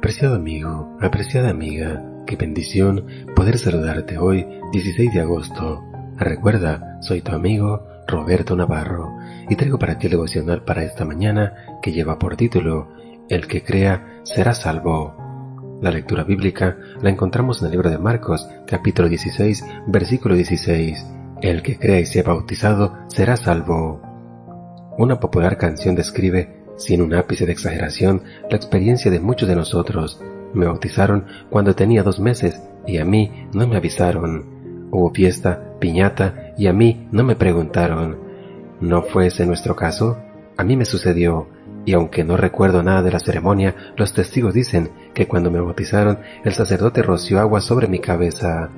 Apreciado amigo, apreciada amiga, qué bendición poder saludarte hoy, 16 de agosto. Recuerda, soy tu amigo Roberto Navarro y traigo para ti el devocional para esta mañana que lleva por título El que crea será salvo. La lectura bíblica la encontramos en el libro de Marcos, capítulo 16, versículo 16. El que crea y sea bautizado será salvo. Una popular canción describe sin un ápice de exageración, la experiencia de muchos de nosotros. Me bautizaron cuando tenía dos meses y a mí no me avisaron. Hubo fiesta, piñata y a mí no me preguntaron. ¿No fue ese nuestro caso? A mí me sucedió, y aunque no recuerdo nada de la ceremonia, los testigos dicen que cuando me bautizaron el sacerdote roció agua sobre mi cabeza.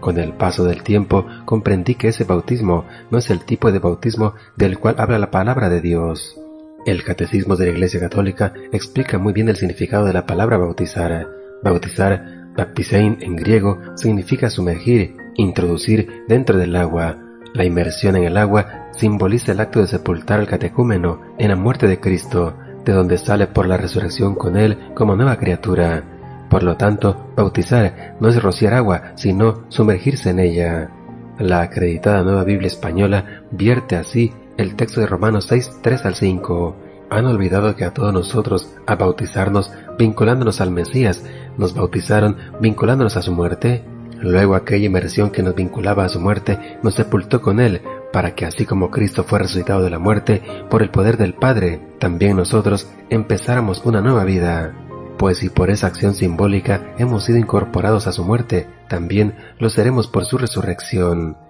Con el paso del tiempo comprendí que ese bautismo no es el tipo de bautismo del cual habla la palabra de Dios. El Catecismo de la Iglesia Católica explica muy bien el significado de la palabra bautizar. Bautizar, baptisein en griego, significa sumergir, introducir dentro del agua. La inmersión en el agua simboliza el acto de sepultar al catecúmeno en la muerte de Cristo, de donde sale por la resurrección con él como nueva criatura. Por lo tanto, bautizar no es rociar agua, sino sumergirse en ella. La acreditada Nueva Biblia Española vierte así el texto de Romanos 6, 3 al 5. Han olvidado que a todos nosotros, a bautizarnos vinculándonos al Mesías, nos bautizaron vinculándonos a su muerte. Luego aquella inmersión que nos vinculaba a su muerte nos sepultó con él, para que así como Cristo fue resucitado de la muerte por el poder del Padre, también nosotros empezáramos una nueva vida. Pues si por esa acción simbólica hemos sido incorporados a su muerte, también lo seremos por su resurrección.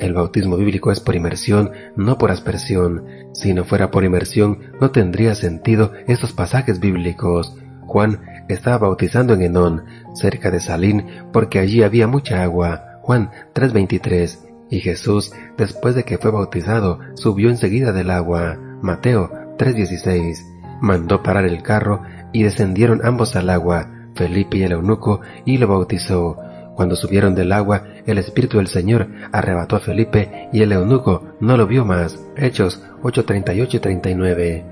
El bautismo bíblico es por inmersión, no por aspersión. Si no fuera por inmersión, no tendría sentido estos pasajes bíblicos. Juan estaba bautizando en Enón, cerca de Salín, porque allí había mucha agua. Juan 3:23. Y Jesús, después de que fue bautizado, subió enseguida del agua. Mateo 3:16. Mandó parar el carro y descendieron ambos al agua, Felipe y el eunuco, y lo bautizó. Cuando subieron del agua, el Espíritu del Señor arrebató a Felipe y el eunuco no lo vio más. Hechos 8:38 y 39.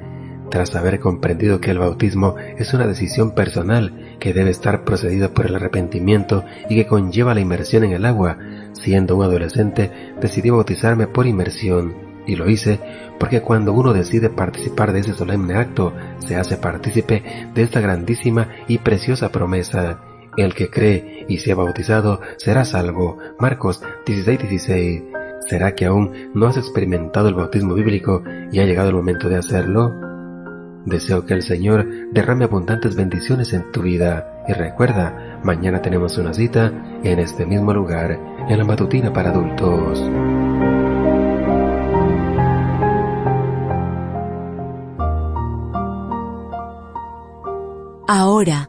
Tras haber comprendido que el bautismo es una decisión personal que debe estar procedida por el arrepentimiento y que conlleva la inmersión en el agua, siendo un adolescente decidí bautizarme por inmersión y lo hice porque cuando uno decide participar de ese solemne acto, se hace partícipe de esta grandísima y preciosa promesa el que cree y sea bautizado será salvo. Marcos 16:16. ¿Será que aún no has experimentado el bautismo bíblico y ha llegado el momento de hacerlo? Deseo que el Señor derrame abundantes bendiciones en tu vida y recuerda, mañana tenemos una cita en este mismo lugar, en la matutina para adultos. Ahora,